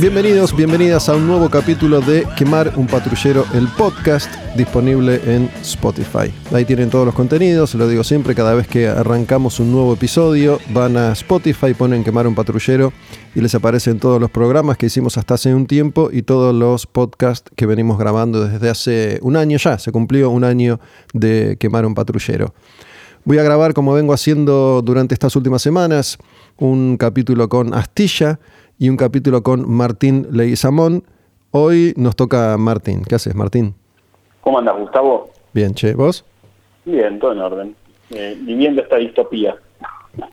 Bienvenidos, bienvenidas a un nuevo capítulo de Quemar un patrullero, el podcast disponible en Spotify. Ahí tienen todos los contenidos, lo digo siempre, cada vez que arrancamos un nuevo episodio, van a Spotify, ponen Quemar un patrullero y les aparecen todos los programas que hicimos hasta hace un tiempo y todos los podcasts que venimos grabando desde hace un año ya, se cumplió un año de Quemar un patrullero. Voy a grabar, como vengo haciendo durante estas últimas semanas, un capítulo con Astilla y un capítulo con Martín Leguizamón. Hoy nos toca Martín. ¿Qué haces, Martín? ¿Cómo andas, Gustavo? Bien, che, ¿vos? Bien, todo en orden. Eh, viviendo esta distopía.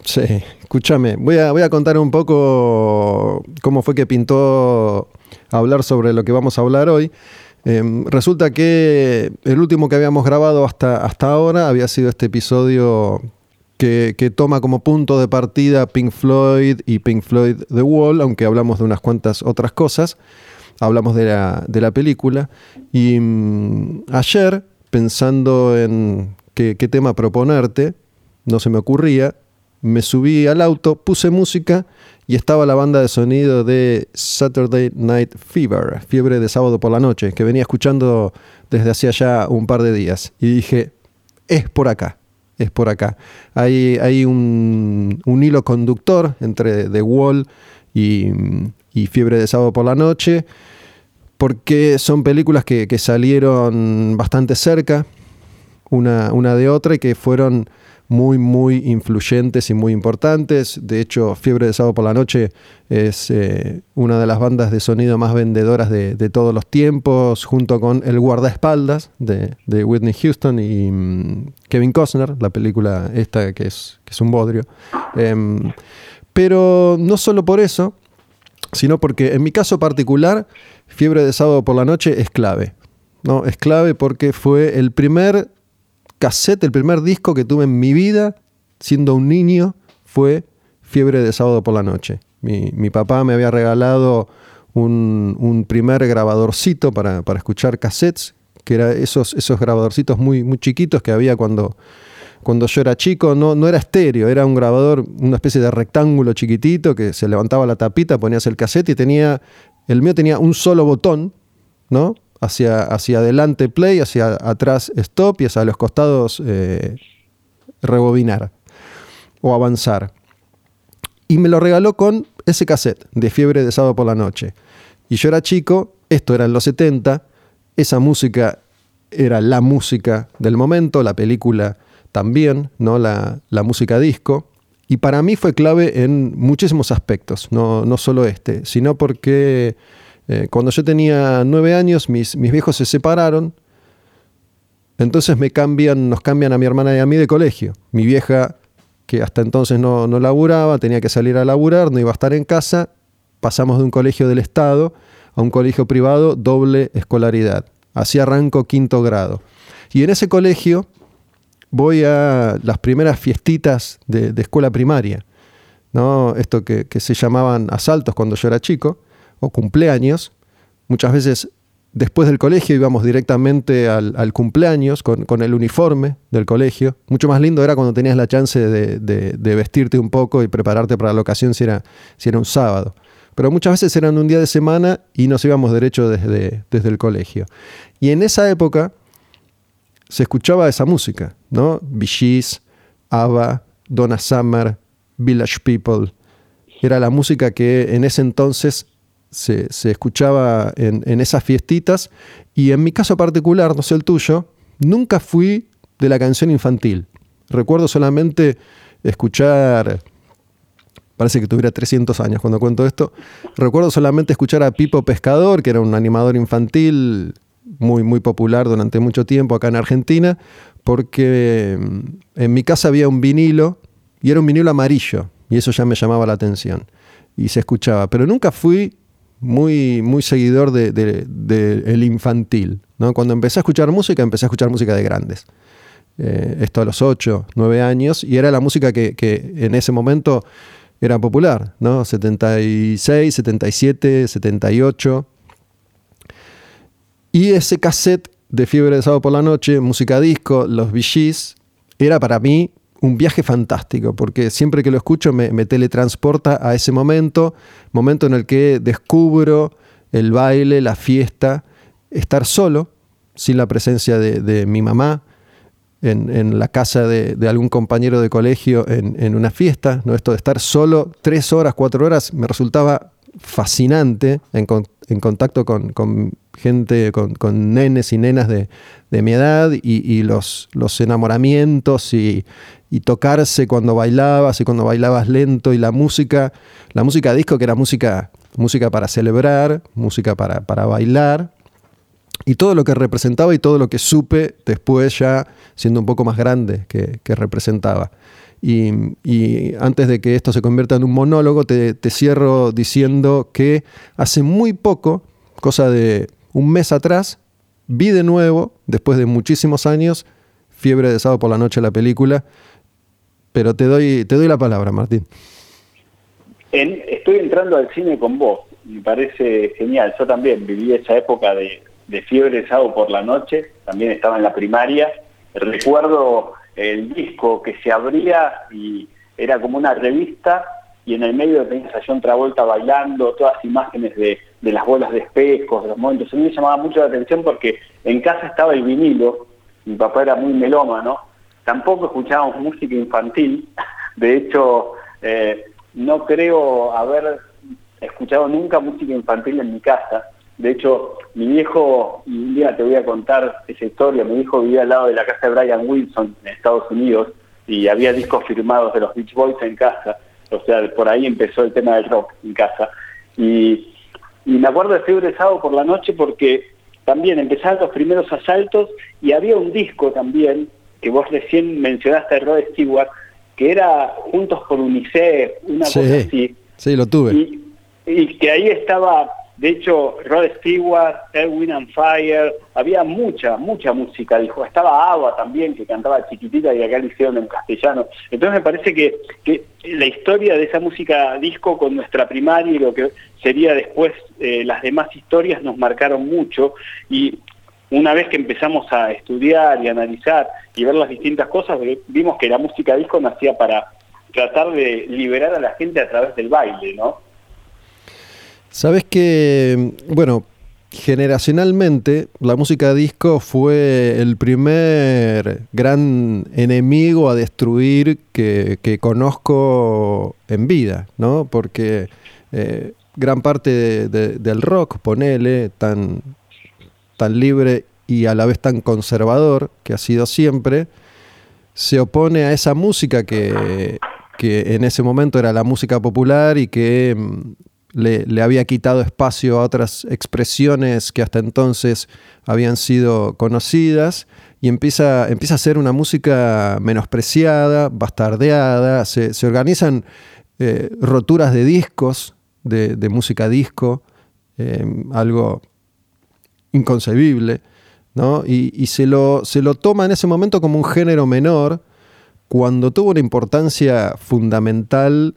Sí, escúchame, voy a, voy a contar un poco cómo fue que pintó hablar sobre lo que vamos a hablar hoy. Em, resulta que el último que habíamos grabado hasta, hasta ahora había sido este episodio que, toma como punto de partida Pink Floyd y Pink Floyd The Wall, aunque hablamos de unas cuantas otras cosas. Hablamos de la, de la película. Y mm, ayer, pensando en qué, qué tema proponerte, no se me ocurría, me subí al auto, puse música y estaba la banda de sonido de Saturday Night Fever, fiebre de sábado por la noche, que venía escuchando desde hacía ya un par de días. Y dije, es por acá, es por acá. Hay, hay un, un hilo conductor entre The Wall y, y, Fiebre de sábado por la noche, porque son películas que, que salieron bastante cerca una, una de otra y que fueron muy, muy influyentes y muy importantes. De hecho, Fiebre de Sábado por la Noche es eh, una de las bandas de sonido más vendedoras de, de, todos los tiempos, junto con El Guardaespaldas de, de Whitney Houston y um, Kevin Costner, la película esta que es, es un bodrio. Eh, pero no solo por eso, sino porque en mi caso particular, Fiebre de Sábado por la Noche es clave. ¿no? Es clave porque fue el primer cassette, el primer disco que tuve en mi vida, siendo un niño, fue Fiebre de Sábado por la Noche. Mi, mi papá me había regalado un, un primer grabadorcito para, para, escuchar cassettes, que eran esos, esos grabadorcitos muy, muy chiquitos que había cuando, cuando yo era chico. No, no era estéreo, era un grabador, una especie de rectángulo chiquitito que se levantaba la tapita, ponías el cassette y tenía, el mío tenía un solo botón, ¿no? Hacia, hacia adelante play, hacia atrás stop y hacia los costados eh, rebobinar o avanzar. Y me lo regaló con ese cassette de Fiebre de Sábado por la Noche. Y yo era chico, esto era en los 70, esa música era la música del momento, la película también, ¿no? la, la música disco. Y para mí fue clave en muchísimos aspectos, no, no solo este, sino porque eh, cuando yo tenía nueve años, mis, mis viejos se separaron. Entonces me cambian, nos cambian a mi hermana y a mí de colegio. Mi vieja, que hasta entonces no, no laburaba, tenía que salir a laburar, no iba a estar en casa. Pasamos de un colegio del Estado a un colegio privado, doble escolaridad. Así arranco quinto grado. Y en ese colegio voy a las primeras fiestitas de, de escuela primaria. ¿no? Esto que, que se llamaban asaltos cuando yo era chico o cumpleaños. Muchas veces después del colegio íbamos directamente al, cumpleaños con, el uniforme del colegio. Mucho más lindo era cuando tenías la chance de, vestirte un poco y prepararte para la ocasión si era, si era un sábado. Pero muchas veces eran un día de semana y nos íbamos derecho desde, desde el colegio. Y en esa época se escuchaba esa música, ¿no? Gees, ABBA, Donna Summer, Village People. Era la música que en ese entonces se, escuchaba en, esas fiestitas y en mi caso particular, no sé el tuyo, nunca fui de la canción infantil. Recuerdo solamente escuchar, parece que tuviera 300 años cuando cuento esto, recuerdo solamente escuchar a Pipo Pescador, que era un animador infantil muy, muy popular durante mucho tiempo acá en Argentina, porque en mi casa había un vinilo y era un vinilo amarillo y eso ya me llamaba la atención y se escuchaba, pero nunca fui muy, muy seguidor del de, de, infantil. ¿no? Cuando empecé a escuchar música, empecé a escuchar música de grandes. Eh, esto a los 8, 9 años, y era la música que, que, en ese momento era popular, ¿no? 76, 77, 78. Y ese cassette de Fiebre de Sábado por la Noche, música disco, los VGs, era para mí un viaje fantástico, porque siempre que lo escucho me, teletransporta a ese momento, momento en el que descubro el baile, la fiesta, estar solo, sin la presencia de, mi mamá, en, la casa de, algún compañero de colegio en, una fiesta, ¿no? esto de estar solo tres horas, cuatro horas, me resultaba fascinante en, contacto con, gente, con, nenes y nenas de, mi edad y, los, los, enamoramientos y, tocarse cuando bailabas y cuando bailabas lento y la música, la música disco que era música, música para celebrar, música para, para bailar y todo lo que representaba y todo lo que supe después ya siendo un poco más grande que, representaba. Y, antes de que esto se convierta en un monólogo, te, cierro diciendo que hace muy poco, cosa de un mes atrás, vi de nuevo, después de muchísimos años, Fiebre de sábado por la noche la película, pero te doy, te doy la palabra, Martín. estoy entrando al cine con vos, me parece genial, yo también viví esa época de, de Fiebre de sábado por la noche, también estaba en la primaria, recuerdo el disco que se abría y era como una revista y en el medio tenías a John Travolta bailando, todas imágenes de, las bolas de espejos, de los momentos. A mí me llamaba mucho la atención porque en casa estaba el vinilo, mi papá era muy melómano, tampoco escuchábamos música infantil, de hecho eh, no creo haber escuchado nunca música infantil en mi casa, de hecho, mi viejo, y un día te voy a contar esa historia, mi hijo vivía al lado de la casa de Brian Wilson en Estados Unidos y había discos firmados de los Beach Boys en casa, o sea, por ahí empezó el tema del rock en casa. Y, me acuerdo de Fiebre Sábado por la noche porque también empezaron los primeros asaltos y había un disco también, que vos recién mencionaste, Rod Stewart, que era Juntos por UNICEF, una cosa así. Sí, lo tuve. y que ahí estaba de hecho, Rod Stewart, Erwin and Fire, había mucha, mucha música, dijo. Estaba Agua también, que cantaba chiquitita y acá lo hicieron en castellano. Entonces me parece que, que la historia de esa música disco con nuestra primaria y lo que sería después eh, las demás historias nos marcaron mucho. Y una vez que empezamos a estudiar y analizar y ver las distintas cosas, vimos que la música disco nacía para tratar de liberar a la gente a través del baile, ¿no? Sabes que, bueno, generacionalmente la música disco fue el primer gran enemigo a destruir que, conozco en vida, ¿no? Porque eh, gran parte del rock, ponele, tan, tan libre y a la vez tan conservador que ha sido siempre, se opone a esa música que, que en ese momento era la música popular y que le, había quitado espacio a otras expresiones que hasta entonces habían sido conocidas y empieza, empieza a ser una música menospreciada, bastardeada, se, organizan eh, roturas de discos, de, música disco, eh, algo inconcebible, ¿no? y, y se, lo, se lo toma en ese momento como un género menor, cuando tuvo una importancia fundamental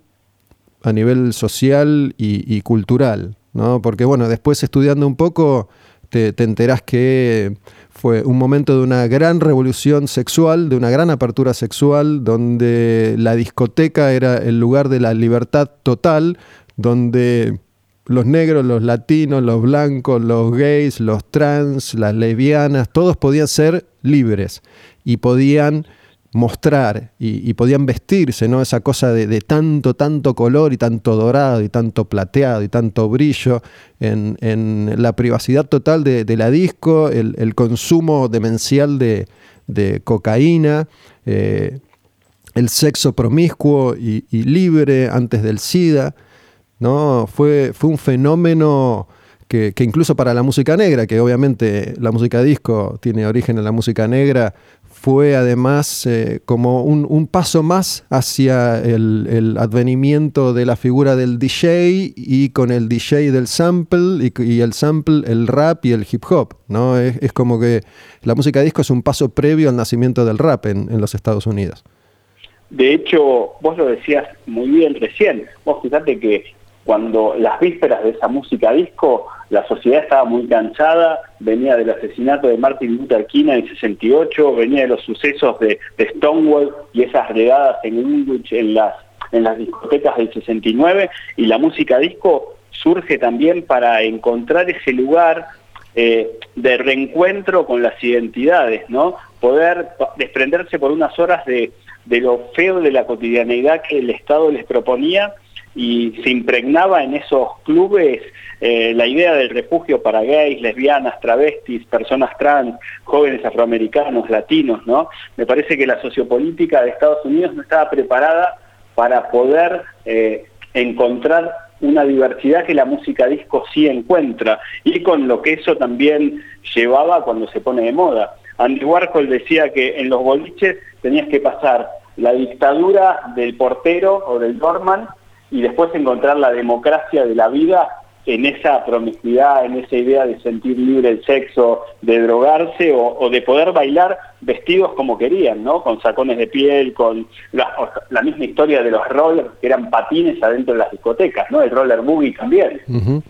a nivel social y, cultural, ¿no? Porque bueno, después estudiando un poco te, te, enterás que fue un momento de una gran revolución sexual, de una gran apertura sexual, donde la discoteca era el lugar de la libertad total, donde los negros, los latinos, los blancos, los gays, los trans, las lesbianas, todos podían ser libres y podían mostrar y, podían vestirse, ¿no? Esa cosa de, tanto, tanto color y tanto dorado y tanto plateado y tanto brillo en, la privacidad total de, la disco, el, consumo demencial de, cocaína, eh, el sexo promiscuo y, libre antes del SIDA, ¿no? Fue, fue un fenómeno que, que, incluso para la música negra, que obviamente la música disco tiene origen en la música negra, fue además eh, como un, paso más hacia el, advenimiento de la figura del DJ y con el DJ del sample y, el sample el rap y el hip hop. ¿no? Es, como que la música disco es un paso previo al nacimiento del rap en, los Estados Unidos. De hecho, vos lo decías muy bien recién, vos fíjate que cuando las vísperas de esa música disco, la sociedad estaba muy cansada, venía del asesinato de Martin Luther King en el 68, venía de los sucesos de, Stonewall y esas regadas en en las, en las discotecas del 69, y la música disco surge también para encontrar ese lugar eh, de reencuentro con las identidades, ¿no? Poder desprenderse por unas horas de, de lo feo de la cotidianeidad que el Estado les proponía y se impregnaba en esos clubes eh, la idea del refugio para gays, lesbianas, travestis, personas trans, jóvenes afroamericanos, latinos, ¿no? Me parece que la sociopolítica de Estados Unidos no estaba preparada para poder eh, encontrar una diversidad que la música disco sí encuentra y con lo que eso también llevaba cuando se pone de moda. Andy Warhol decía que en los boliches tenías que pasar la dictadura del portero o del doorman y después encontrar la democracia de la vida en esa promiscuidad, en esa idea de sentir libre el sexo, de drogarse o, de poder bailar vestidos como querían, ¿no? Con sacones de piel, con la, misma historia de los rollers, que eran patines adentro de las discotecas, ¿no? El roller boogie también.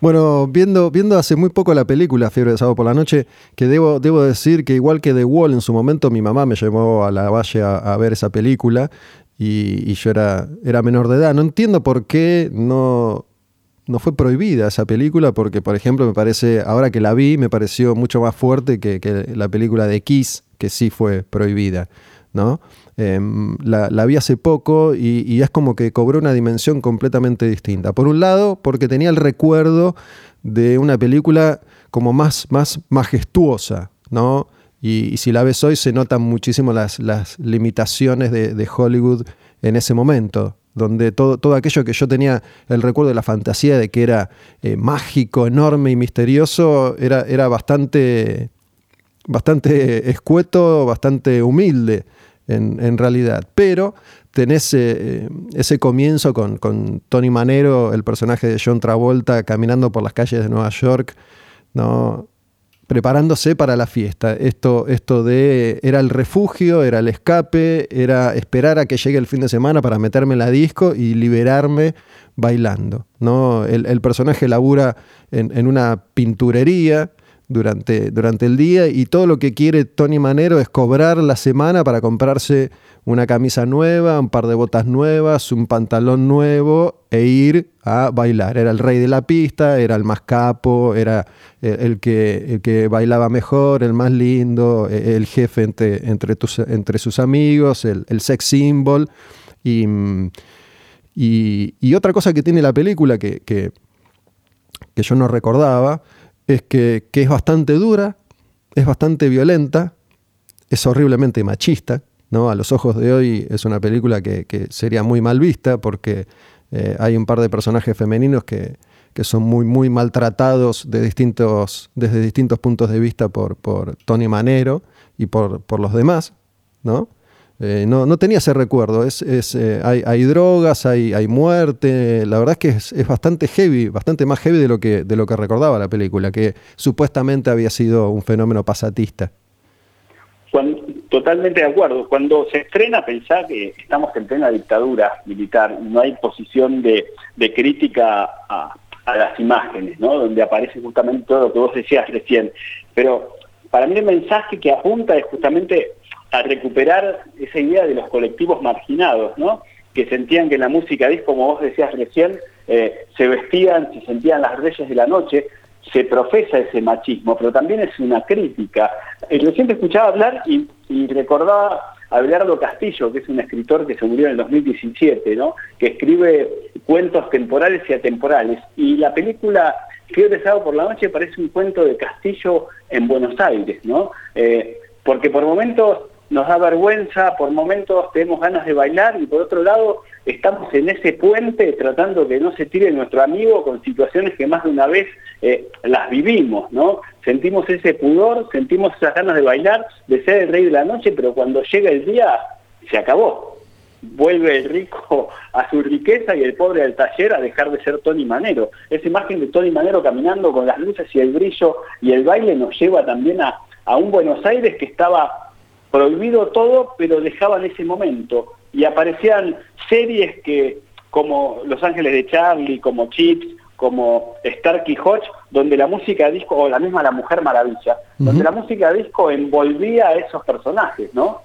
bueno, viendo, viendo hace muy poco la película Fiebre de Sábado por la Noche, que debo, debo decir que igual que The Wall en su momento, mi mamá me llevó a la valle a ver esa película y, yo era, era menor de edad. No entiendo por qué no, no fue prohibida esa película, porque por ejemplo me parece, ahora que la vi, me pareció mucho más fuerte que, la película de Kiss, que sí fue prohibida. ¿no? Em, la, vi hace poco y, es como que cobró una dimensión completamente distinta. Por un lado, porque tenía el recuerdo de una película como más, más majestuosa, ¿no? Y, si la ves hoy se notan muchísimo las, las limitaciones de, Hollywood en ese momento, donde todo, todo aquello que yo tenía el recuerdo de la fantasía de que era eh, mágico, enorme y misterioso, era, era bastante, bastante escueto, bastante humilde en, realidad. Pero tenés eh, ese comienzo con, con, Tony Manero, el personaje de John Travolta, caminando por las calles de Nueva York, ¿no? Preparándose para la fiesta. Esto, esto de era el refugio, era el escape, era esperar a que llegue el fin de semana para meterme en la disco y liberarme bailando. ¿no? El, personaje labura en, una pinturería durante, durante el día y todo lo que quiere Tony Manero es cobrar la semana para comprarse una camisa nueva, un par de botas nuevas, un pantalón nuevo e ir a bailar. Era el rey de la pista, era el más capo, era el que, que bailaba mejor, el más lindo, e, el jefe entre, entre, entre sus amigos, el, sex symbol. Y, y, otra cosa que tiene la película que, que, yo no recordaba es que, que es bastante dura, es bastante violenta, es horriblemente machista ¿no? A los ojos de hoy es una película que, sería muy mal vista porque eh, hay un par de personajes femeninos que, son muy, muy maltratados de distintos, desde distintos puntos de vista por, por Tony Manero y por, por los demás, ¿no? Eh, no, tenía ese recuerdo. Es, eh, hay, drogas, hay, hay, muerte. La verdad es que es, es, bastante heavy, bastante más heavy de lo, que, de lo que recordaba la película, que supuestamente había sido un fenómeno pasatista. totalmente de acuerdo. Cuando se estrena, pensar que estamos en plena dictadura militar, no hay posición de, crítica a, las imágenes, ¿no? donde aparece justamente todo lo que vos decías recién. Pero para mí el mensaje que apunta es justamente a recuperar esa idea de los colectivos marginados, ¿no? que sentían que la música disco, como vos decías recién, eh, se vestían, se sentían las reyes de la noche, se profesa ese machismo, pero también es una crítica. Eh, recién escuchaba hablar y, recordaba a Abelardo Castillo, que es un escritor que se murió en el 2017, ¿no? que escribe cuentos temporales y atemporales. Y la película Fiebre Sábado por la Noche parece un cuento de Castillo en Buenos Aires, ¿no? Eh, porque por momentos nos da vergüenza, por momentos tenemos ganas de bailar y por otro lado estamos en ese puente tratando que no se tire nuestro amigo con situaciones que más de una vez eh, las vivimos, ¿no? Sentimos ese pudor, sentimos esas ganas de bailar, de ser el rey de la noche, pero cuando llega el día se acabó. Vuelve el rico a su riqueza y el pobre al taller a dejar de ser Tony Manero. Esa imagen de Tony Manero caminando con las luces y el brillo y el baile nos lleva también a, a un Buenos Aires que estaba prohibido todo, pero dejaban ese momento. Y aparecían series que como Los Ángeles de Charlie, como Chips, como Starkey Hodge, donde la música disco, o la misma La Mujer Maravilla, donde la música disco envolvía a esos personajes, ¿no?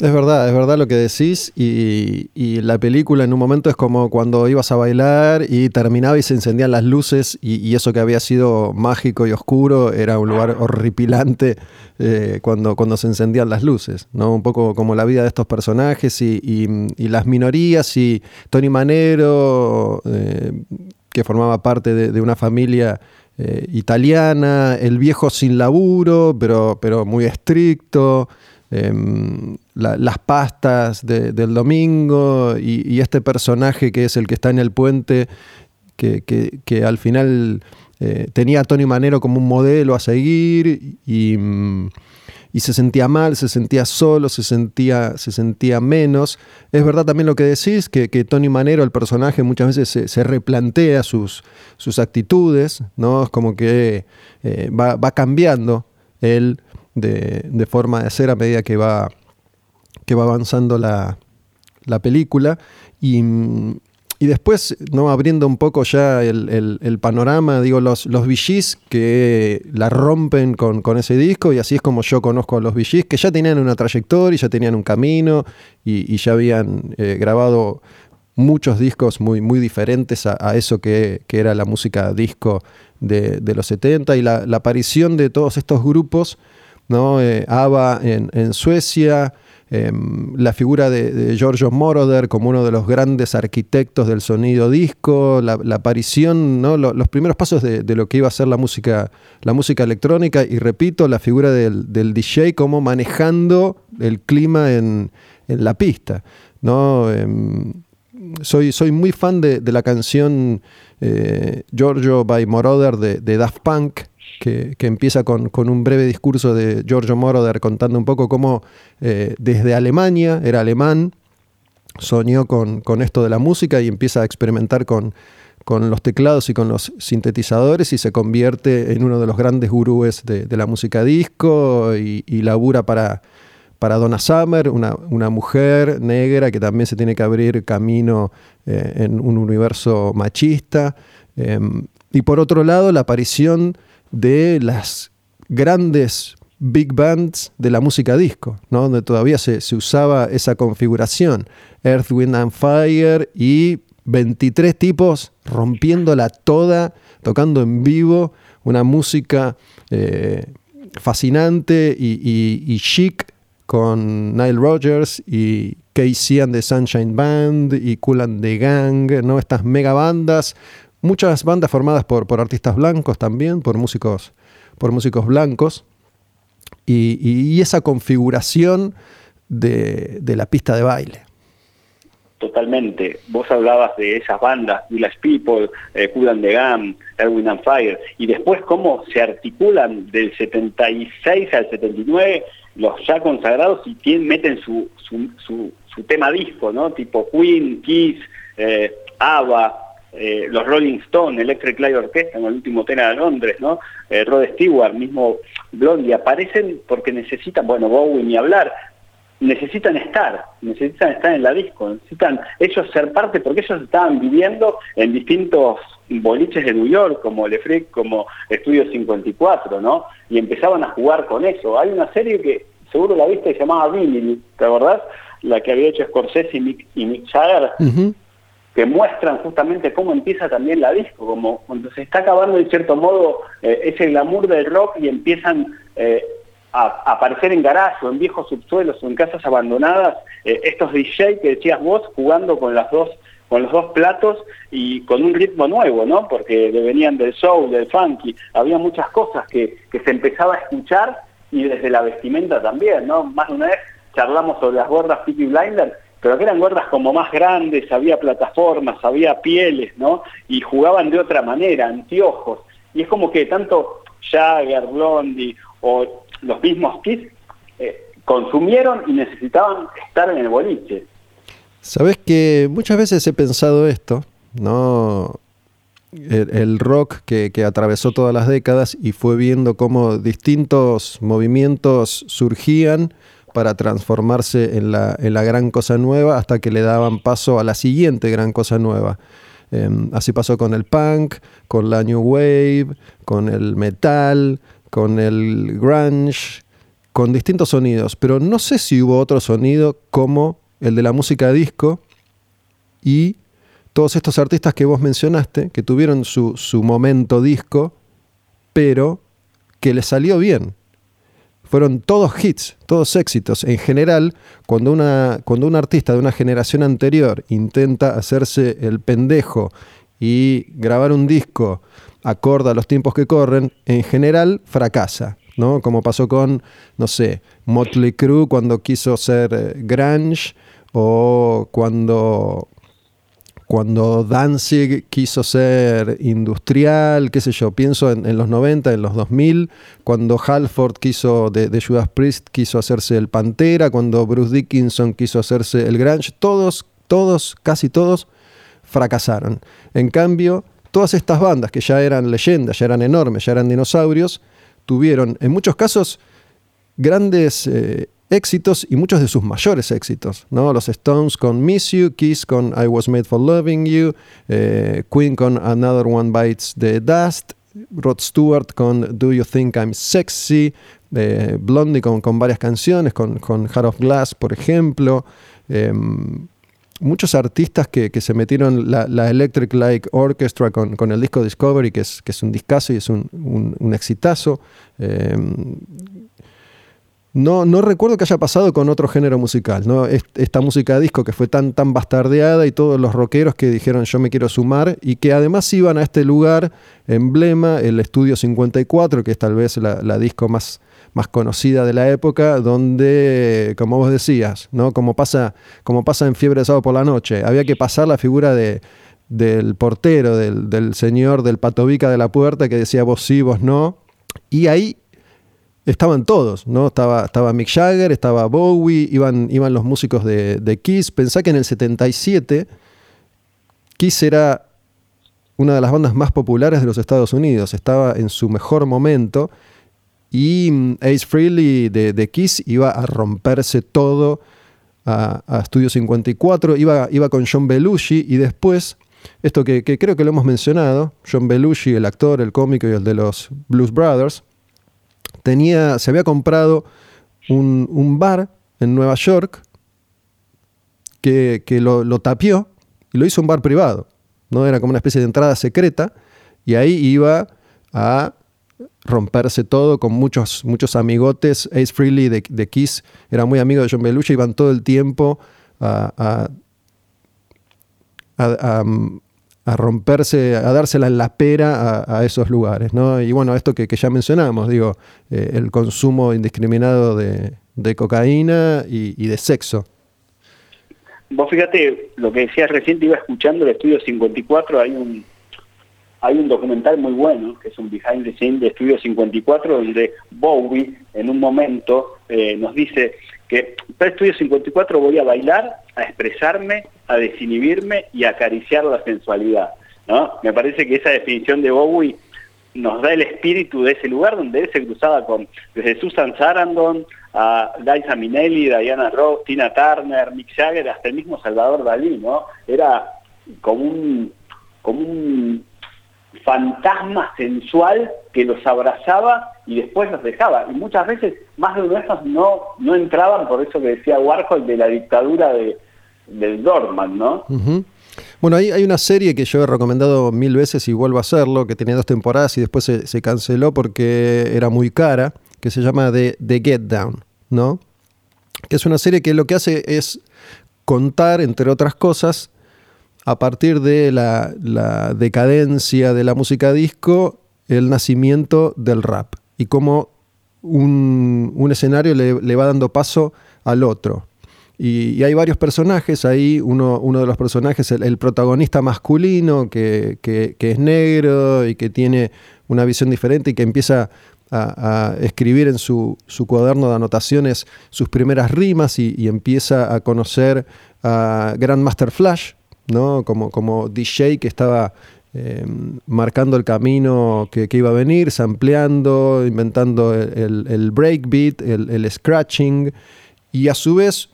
Es verdad, es verdad lo que decís y, la película en un momento es como cuando ibas a bailar y terminaba y se encendían las luces y, eso que había sido mágico y oscuro era un lugar horripilante eh, cuando, cuando se encendían las luces, ¿no? Un poco como la vida de estos personajes y, las minorías y Tony Manero, eh, que formaba parte de, una familia eh, italiana, el viejo sin laburo, pero, pero muy estricto. Em, las pastas del domingo y, este personaje que es el que está en el puente, que, al final eh, tenía a Tony Manero como un modelo a seguir mm, y, se sentía mal, se sentía solo, se sentía, se sentía menos. Es verdad también lo que decís, que, Tony Manero, el personaje, muchas veces se, replantea sus, sus, actitudes, ¿no? Es como que eh, va, va cambiando él de, forma de ser a medida que va, que va avanzando la, película. Y, después, ¿no? abriendo un poco ya el, panorama, digo, los, los que la rompen con, ese disco, y así es como yo conozco a los VGs, que ya tenían una trayectoria, ya tenían un camino, y, ya habían eh, grabado muchos discos muy, muy diferentes a, eso que, era la música disco de, los 70, y la, la aparición de todos estos grupos ¿no? Eh, ABBA en, Suecia, em, la figura de, Giorgio Moroder como uno de los grandes arquitectos del sonido disco, la, aparición, ¿no? los primeros pasos de, lo que iba a ser la música, la música electrónica y repito, la figura del, DJ como manejando el clima en, la pista. ¿no? Em, soy, soy muy fan de, la canción eh, Giorgio by Moroder de Daft Punk, que, empieza con, un breve discurso de Giorgio Moroder contando un poco cómo eh, desde Alemania, era alemán, soñó con, esto de la música y empieza a experimentar con, los teclados y con los sintetizadores y se convierte en uno de los grandes gurúes de, la música disco y, labura para, para Donna Summer, una, mujer negra que también se tiene que abrir camino eh, en un universo machista. Em, y por otro lado, la aparición de las grandes big bands de la música disco, ¿no? donde todavía se, usaba esa configuración, Earth, Wind and Fire y 23 tipos rompiéndola toda, tocando en vivo, una música eh, fascinante y, chic con Nile Rogers y Casey and the Sunshine Band y Cool and the Gang, ¿no? estas mega bandas muchas bandas formadas por, por artistas blancos también, por músicos, por músicos blancos, y, esa configuración de, la pista de baile. Totalmente. Vos hablabas de esas bandas, Village People, eh, and the Gam, Erwin and Fire, y después cómo se articulan del 76 al 79 los ya consagrados y quién meten su, su, su, tema disco, ¿no? Tipo Queen, Kiss, eh, eh, los Rolling Stones, Electric Light Orchestra en el último tema de Londres, ¿no? Eh, Rod Stewart, mismo Blondie, aparecen porque necesitan, bueno, Bowie ni hablar, necesitan estar, necesitan estar en la disco, necesitan ellos ser parte porque ellos estaban viviendo en distintos boliches de New York, como Le como Estudio 54, ¿no? Y empezaban a jugar con eso. Hay una serie que seguro la viste se llamaba Billy, ¿te acordás? La que había hecho Scorsese y Mick, y Mick Jagger, que muestran justamente cómo empieza también la disco, como cuando se está acabando en cierto modo eh, ese glamour del rock y empiezan eh, a, aparecer en garaje o en viejos subsuelos o en casas abandonadas, eh, estos DJ que decías vos jugando con las dos con los dos platos y con un ritmo nuevo, ¿no? Porque venían del soul, del funky, había muchas cosas que, que se empezaba a escuchar y desde la vestimenta también, ¿no? Más de una vez charlamos sobre las gordas Peaky Blinders pero que eran gordas como más grandes, había plataformas, había pieles, ¿no? Y jugaban de otra manera, anteojos. Y es como que tanto Jagger, Blondie o los mismos Kiss eh, consumieron y necesitaban estar en el boliche. Sabes que muchas veces he pensado esto, ¿no? El, rock que, que, atravesó todas las décadas y fue viendo cómo distintos movimientos surgían para transformarse en la, en la gran cosa nueva hasta que le daban paso a la siguiente gran cosa nueva. Em, así pasó con el punk, con la new wave, con el metal, con el grunge, con distintos sonidos. Pero no sé si hubo otro sonido como el de la música disco y todos estos artistas que vos mencionaste, que tuvieron su, su momento disco, pero que les salió bien. Fueron todos hits, todos éxitos. En general, cuando, una, cuando un artista de una generación anterior intenta hacerse el pendejo y grabar un disco acorde a los tiempos que corren, en general fracasa. ¿no? Como pasó con, no sé, Motley Crue cuando quiso ser eh, grunge o cuando cuando Danzig quiso ser industrial, qué sé yo, pienso en, los 90, en los 2000, cuando Halford quiso, de, Judas Priest, quiso hacerse el Pantera, cuando Bruce Dickinson quiso hacerse el Grunge, todos, todos, casi todos, fracasaron. En cambio, todas estas bandas que ya eran leyendas, ya eran enormes, ya eran dinosaurios, tuvieron en muchos casos grandes eh, éxitos y muchos de sus mayores éxitos. ¿no? Los Stones con Miss You, Kiss con I Was Made for Loving You, eh, Queen con Another One Bites the Dust, Rod Stewart con Do You Think I'm Sexy, eh, Blondie con, con, varias canciones, con, con Heart of Glass, por ejemplo. Em, muchos artistas que, se metieron la, Electric Light Orchestra con, con, el disco Discovery, que es, que es un discazo y es un, un, exitazo. Em, no, no recuerdo que haya pasado con otro género musical, ¿no? Esta música disco que fue tan, tan bastardeada y todos los rockeros que dijeron yo me quiero sumar y que además iban a este lugar emblema, el Estudio 54, que es tal vez la, disco más, más conocida de la época, donde, como vos decías, ¿no? Como pasa, como pasa en Fiebre de Sábado por la Noche, había que pasar la figura de, del portero, del, del señor del patobica de la puerta que decía vos sí, vos no, y ahí estaban todos, ¿no? Estaba, estaba Mick Jagger, estaba Bowie, iban, iban los músicos de, Kiss. Pensá que en el 77 Kiss era una de las bandas más populares de los Estados Unidos, estaba en su mejor momento y mm, Ace Frehley de, Kiss iba a romperse todo a, a, Studio 54, iba, iba con John Belushi y después, esto que, que creo que lo hemos mencionado, John Belushi, el actor, el cómico y el de los Blues Brothers, tenía, se había comprado un, bar en Nueva York que, lo, lo, tapió y lo hizo un bar privado. ¿no? Era como una especie de entrada secreta y ahí iba a romperse todo con muchos, muchos amigotes. Ace Frehley de, de Kiss era muy amigo de John Belushi, iban todo el tiempo a, a romperse, a dársela en la pera a, esos lugares. ¿no? Y bueno, esto que, ya mencionamos, digo, eh, el consumo indiscriminado de, cocaína y, de sexo. Vos fíjate, lo que decías recién, iba escuchando el Estudio 54, hay un, hay un documental muy bueno, que es un behind the scenes de Estudio 54, donde Bowie en un momento eh, nos dice que para Estudio 54 voy a bailar, a expresarme, a desinhibirme y a acariciar la sensualidad. ¿no? Me parece que esa definición de Bowie nos da el espíritu de ese lugar donde él se cruzaba con desde Susan Sarandon a Liza Minnelli, Diana Ross, Tina Turner, Mick Jagger, hasta el mismo Salvador Dalí, ¿no? Era como un, como un fantasma sensual que los abrazaba y después los dejaba. Y muchas veces más de uno no, no entraban por eso que decía Warhol de la dictadura de, del Dorman, ¿no? Bueno, hay, hay, una serie que yo he recomendado mil veces y vuelvo a hacerlo, que tenía dos temporadas y después se, canceló porque era muy cara, que se llama The, The Get Down, ¿no? Que es una serie que lo que hace es contar, entre otras cosas, a partir de la, decadencia de la música disco, el nacimiento del rap y cómo un, escenario le, va dando paso al otro. Y, hay varios personajes ahí, uno, uno de los personajes, el, protagonista masculino, que, es negro y que tiene una visión diferente y que empieza a, escribir en su, cuaderno de anotaciones sus primeras rimas y, y empieza a conocer a Grandmaster Flash, ¿no? Como, como DJ que estaba eh, marcando el camino que, iba a venir, sampleando, inventando el, el breakbeat, el, scratching. y a su vez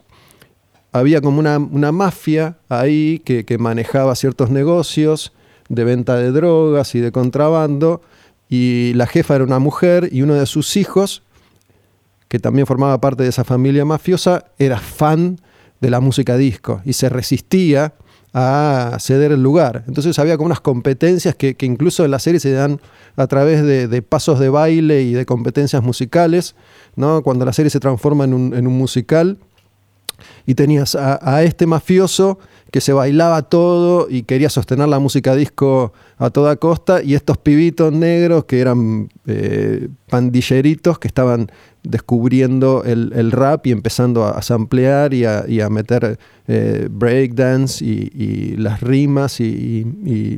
había como una, mafia ahí que, que, manejaba ciertos negocios de venta de drogas y de contrabando, y la jefa era una mujer y uno de sus hijos, que también formaba parte de esa familia mafiosa, era fan de la música disco y se resistía a ceder el lugar. Entonces había como unas competencias que, incluso en la serie se dan a través de, pasos de baile y de competencias musicales, ¿no? cuando la serie se transforma en un, musical y tenías a, este mafioso que se bailaba todo y quería sostener la música disco a toda costa y estos pibitos negros que eran eh, pandilleritos que estaban descubriendo el, rap y empezando a, samplear y a, meter eh, breakdance y, las rimas y,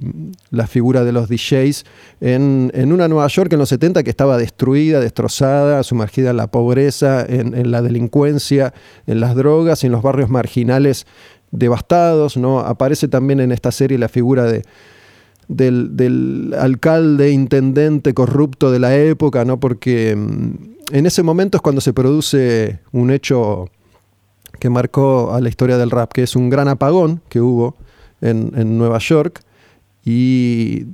la figura de los DJs en, una Nueva York en los 70 que estaba destruida, destrozada, sumergida en la pobreza, en, la delincuencia, en las drogas y en los barrios marginales devastados. ¿no? Aparece también en esta serie la figura de del, alcalde, intendente corrupto de la época, ¿no? Porque mm, en ese momento es cuando se produce un hecho que marcó a la historia del rap, que es un gran apagón que hubo en, Nueva York y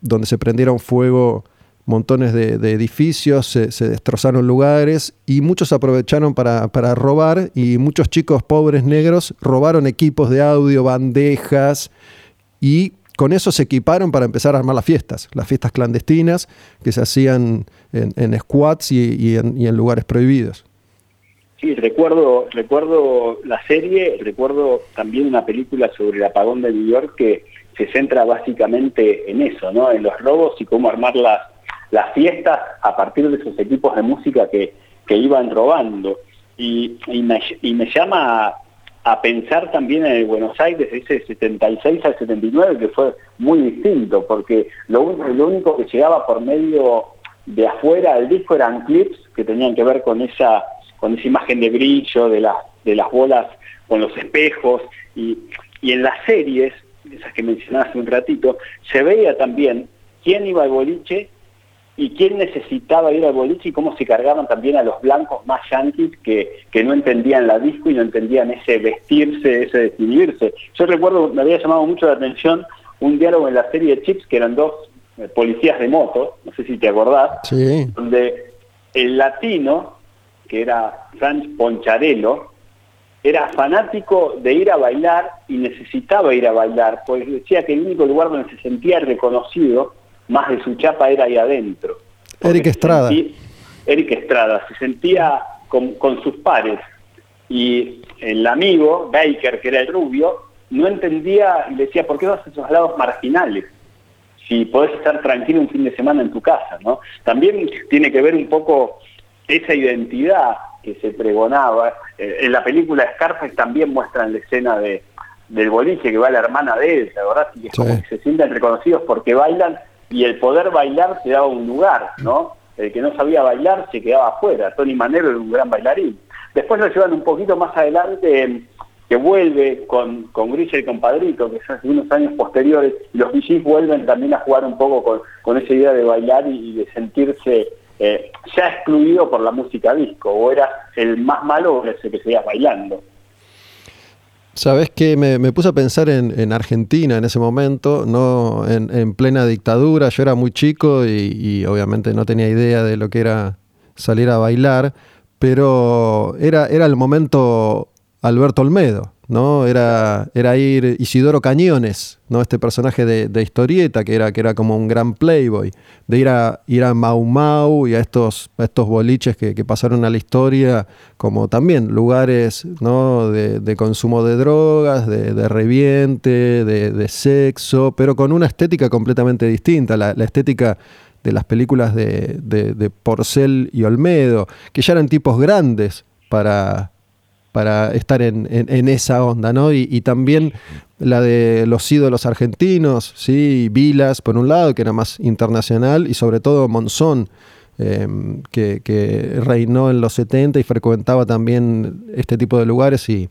donde se prendieron fuego montones de, edificios, se, destrozaron lugares y muchos aprovecharon para, para, robar y muchos chicos pobres negros robaron equipos de audio, bandejas y con eso se equiparon para empezar a armar las fiestas, las fiestas clandestinas que se hacían en, squats y, en, lugares prohibidos. Sí, recuerdo, recuerdo la serie, recuerdo también una película sobre el apagón de New York que se centra básicamente en eso, ¿no? En los robos y cómo armar las, las fiestas a partir de esos equipos de música que, iban robando. Y, me, y me llama a pensar también en el Buenos Aires ese 76 al 79, que fue muy distinto, porque lo, lo único que llegaba por medio de afuera del disco eran clips que tenían que ver con esa, con esa imagen de brillo, de, las de las bolas con los espejos, y, y en las series, esas que mencionaste hace un ratito, se veía también quién iba al boliche y quién necesitaba ir al boliche y cómo se cargaban también a los blancos más yanquis que, que no entendían la disco y no entendían ese vestirse, ese decidirse. Yo recuerdo, me había llamado mucho la atención un diálogo en la serie de Chips que eran dos eh, policías de moto, no sé si te acordás, donde el latino, que era Franz Poncharello, era fanático de ir a bailar y necesitaba ir a bailar, pues decía que el único lugar donde se sentía reconocido más de su chapa era ahí adentro. Eric Estrada. Eric Estrada, se sentía con, sus pares y el amigo, Baker, que era el rubio, no entendía y decía, ¿por qué vas a esos lados marginales? Si podés estar tranquilo un fin de semana en tu casa, ¿no? También tiene que ver un poco esa identidad que se pregonaba. Eh, en la película Scarface también muestran la escena de, del boliche que va la hermana de él, ¿verdad? Y es como que se sienten reconocidos porque bailan y el poder bailar se daba un lugar, ¿no? El que no sabía bailar se quedaba afuera. Tony Manero era un gran bailarín. Después lo llevan un poquito más adelante, que vuelve con, con Grilla y con Padrito, que son unos años posteriores, los VGs vuelven también a jugar un poco con, esa idea de bailar y, de sentirse eh, ya excluido por la música disco, o era el más malo ese que seguía bailando. Sabes que me, puse a pensar en, Argentina en ese momento, no en, plena dictadura. Yo era muy chico y, obviamente no tenía idea de lo que era salir a bailar, pero era, era el momento Alberto Olmedo. ¿No? Era, era ir Isidoro Cañones, ¿no? Este personaje de, historieta que era, que era como un gran playboy, de ir a, ir a Mau Mau y a estos, estos boliches que, pasaron a la historia como también lugares, ¿no? De, consumo de drogas, de, reviente, de, sexo, pero con una estética completamente distinta, la, la estética de las películas de, Porcel y Olmedo, que ya eran tipos grandes para, para estar en, esa onda, ¿no? Y, también la de los ídolos argentinos, ¿sí? Vilas, por un lado, que era más internacional, y sobre todo Monzón, em, que, reinó en los 70 y frecuentaba también este tipo de lugares, y,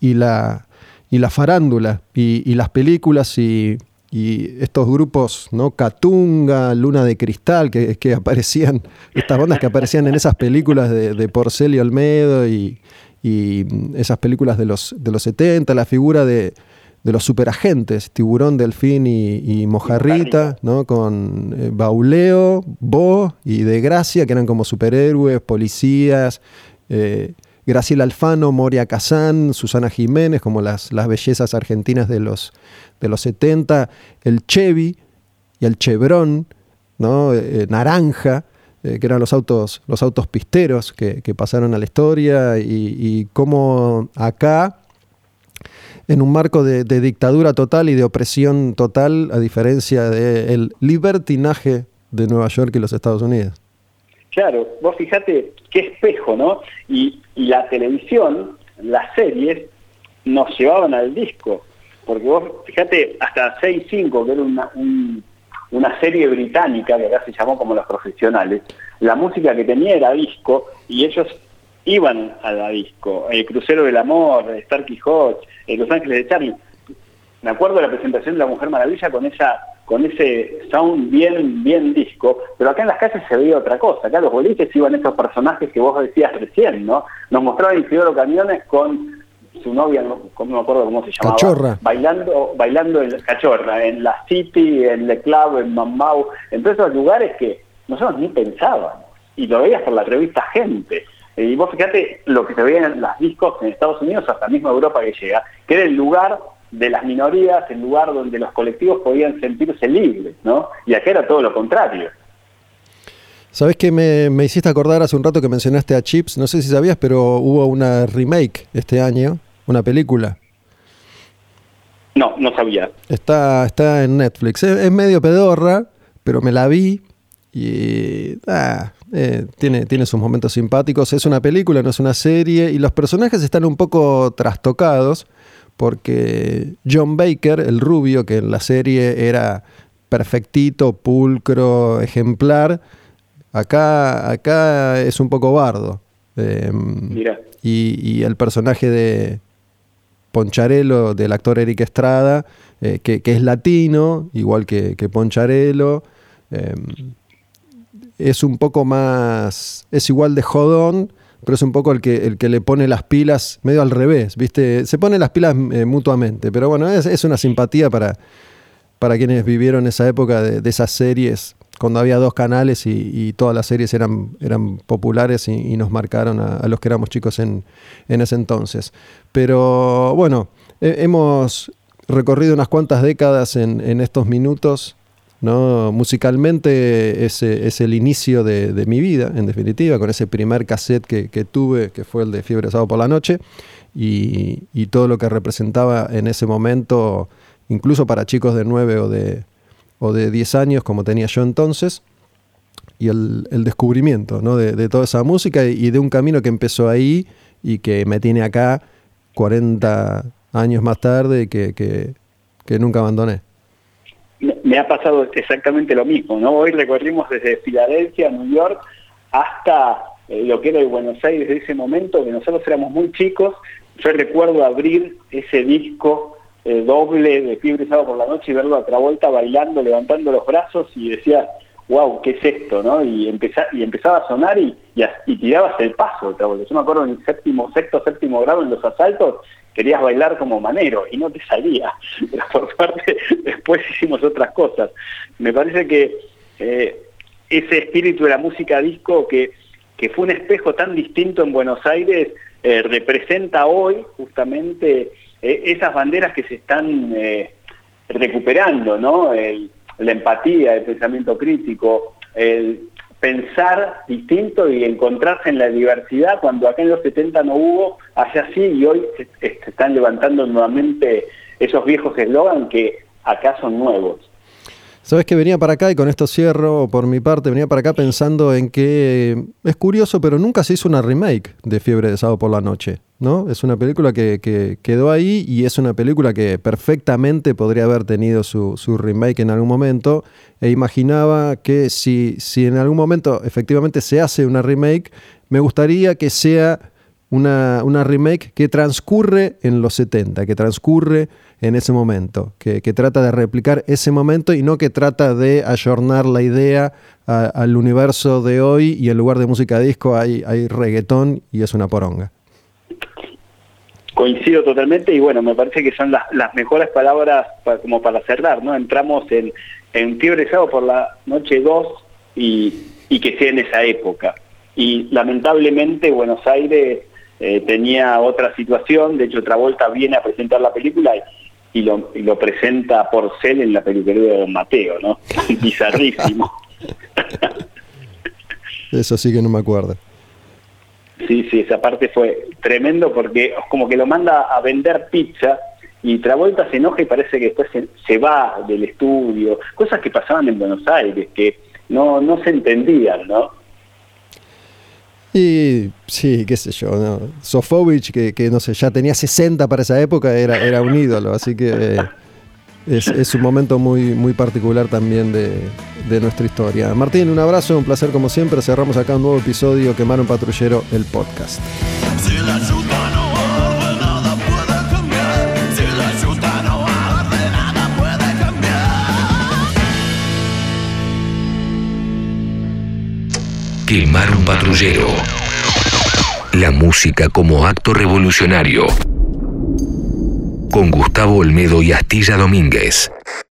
y, la, y la farándula, y, las películas, y, estos grupos, ¿no? Catunga, Luna de Cristal, que, que aparecían, estas bandas que aparecían en esas películas de, de Porcel y Olmedo y, y mm, esas películas de los, de los 70, la figura de, de los superagentes, Tiburón, Delfín y, Mojarrita, ¿no? con eh, Bauleo, Bo y De Gracia, que eran como superhéroes, policías, eh, Graciela Alfano, Moria Kazán, Susana Jiménez, como las, las bellezas argentinas de los, de los 70, el Chevy y el Chevron, ¿no? Eh, naranja, que eran los autos, los autos pisteros que, pasaron a la historia, y, y cómo acá en un marco de, dictadura total y de opresión total, a diferencia del libertinaje de Nueva York y los Estados Unidos. Claro, vos fijate qué espejo, ¿no? Y, la televisión, las series, nos llevaban al disco. Porque vos, fíjate, hasta 6-5, que era una, una serie británica que acá se llamó como Los Profesionales, la música que tenía era disco y ellos iban a la disco. El Crucero del Amor, Star Quijote, Los Ángeles de Charlie. Me acuerdo de la presentación de La Mujer Maravilla con esa con ese sound bien bien disco, pero acá en las calles se veía otra cosa. Acá los boliches iban esos personajes que vos decías recién, ¿no? Nos mostraba Isidoro Camiones con su novia, no, me acuerdo cómo se llamaba. Cachorra. Bailando, bailando en Cachorra, en la City, en Le Club, en Mambau, en todos esos lugares que nosotros ni pensábamos. Y lo veías por la revista Gente. Y vos fíjate lo que se veía en las discos en Estados Unidos, hasta mismo Europa que llega, que era el lugar de las minorías, el lugar donde los colectivos podían sentirse libres, ¿no? Y acá era todo lo contrario. ¿Sabes qué me, me, hiciste acordar hace un rato que mencionaste a Chips? No sé si sabías, pero hubo una remake este año, una película. No, no sabía. Está, está en Netflix. Es, medio pedorra, pero me la vi y ah, eh, tiene, tiene sus momentos simpáticos. Es una película, no es una serie, y los personajes están un poco trastocados porque John Baker, el rubio, que en la serie era perfectito, pulcro, ejemplar, acá, acá es un poco bardo. Em, y, el personaje de Poncharelo, del actor Eric Estrada, eh, que, es latino, igual que, que Poncharelo, em, es un poco más, es igual de jodón, pero es un poco el que, el que le pone las pilas medio al revés, ¿viste? Se pone las pilas eh, mutuamente, pero bueno, es, una simpatía para, para quienes vivieron esa época de, esas series, cuando había dos canales y, todas las series eran, eran populares y, nos marcaron a, los que éramos chicos en, ese entonces. Pero bueno, hemos recorrido unas cuantas décadas en, en estos minutos ¿no? Musicalmente es, es el inicio de, mi vida, en definitiva, con ese primer cassette que, tuve, que fue el de Fiebre Sábado por la Noche, y, todo lo que representaba en ese momento, incluso para chicos de 9 o de, o de 10 años, como tenía yo entonces, y el, descubrimiento de, toda esa música y de un camino que empezó ahí y que me tiene acá 40 años más tarde que, que nunca abandoné me ha pasado exactamente lo mismo, ¿no? Hoy recorrimos desde Filadelfia, New York, hasta eh, lo que era el Buenos Aires de ese momento, que nosotros éramos muy chicos. Yo recuerdo abrir ese disco eh, doble de Fiebre Sábado por la Noche y verlo a otra vuelta bailando, levantando los brazos y decía, wow, ¿qué es esto? ¿no? Y, y empezaba a sonar y, y, tirabas el paso otra vuelta. Yo me acuerdo en el séptimo, sexto, séptimo grado en los asaltos, querías bailar como manero y no te salía. Pero por suerte después hicimos otras cosas. Me parece que eh, ese espíritu de la música disco que, que fue un espejo tan distinto en Buenos Aires, eh, representa hoy justamente esas banderas que se están recuperando, ¿no? la empatía, el pensamiento crítico, el pensar distinto y encontrarse en la diversidad cuando acá en los 70 no hubo, allá sí y hoy se, están levantando nuevamente esos viejos eslogan que acá son nuevos. Sabes que venía para acá y con esto cierro por mi parte, venía para acá pensando en que es curioso, pero nunca se hizo una remake de Fiebre de Sábado por la Noche, ¿no? Es una película que, quedó ahí y es una película que perfectamente podría haber tenido su, remake en algún momento e imaginaba que si, en algún momento efectivamente se hace una remake, me gustaría que sea una, una remake que transcurre en los 70, que transcurre en ese momento, que, trata de replicar ese momento y no que trata de ayornar la idea al universo de hoy y en lugar de música disco hay, hay reggaetón y es una poronga. Coincido totalmente y bueno, me parece que son las, mejores palabras como para cerrar, ¿no? Entramos en, en Fiebre Sábado por la noche 2 y, y que sea en esa época. Y lamentablemente Buenos Aires eh, tenía otra situación, de hecho Travolta viene a presentar la película y, lo, y lo, presenta por cel en la peluquería de Don Mateo, ¿no? Bizarrísimo. Eso sí que no me acuerdo. Sí, sí, esa parte fue tremendo porque como que lo manda a vender pizza y Travolta se enoja y parece que después se, va del estudio, cosas que pasaban en Buenos Aires, que no, no se entendían, ¿no? Y sí, qué sé yo, ¿no? Sofovich, que, que, no sé, ya tenía 60 para esa época, era, era un ídolo, así que eh, es, es, un momento muy, muy particular también de, de, nuestra historia. Martín, un abrazo, un placer como siempre, cerramos acá un nuevo episodio, Quemar un Patrullero, el podcast. Quemar un patrullero. La música como acto revolucionario. Con Gustavo Olmedo y Astilla Domínguez.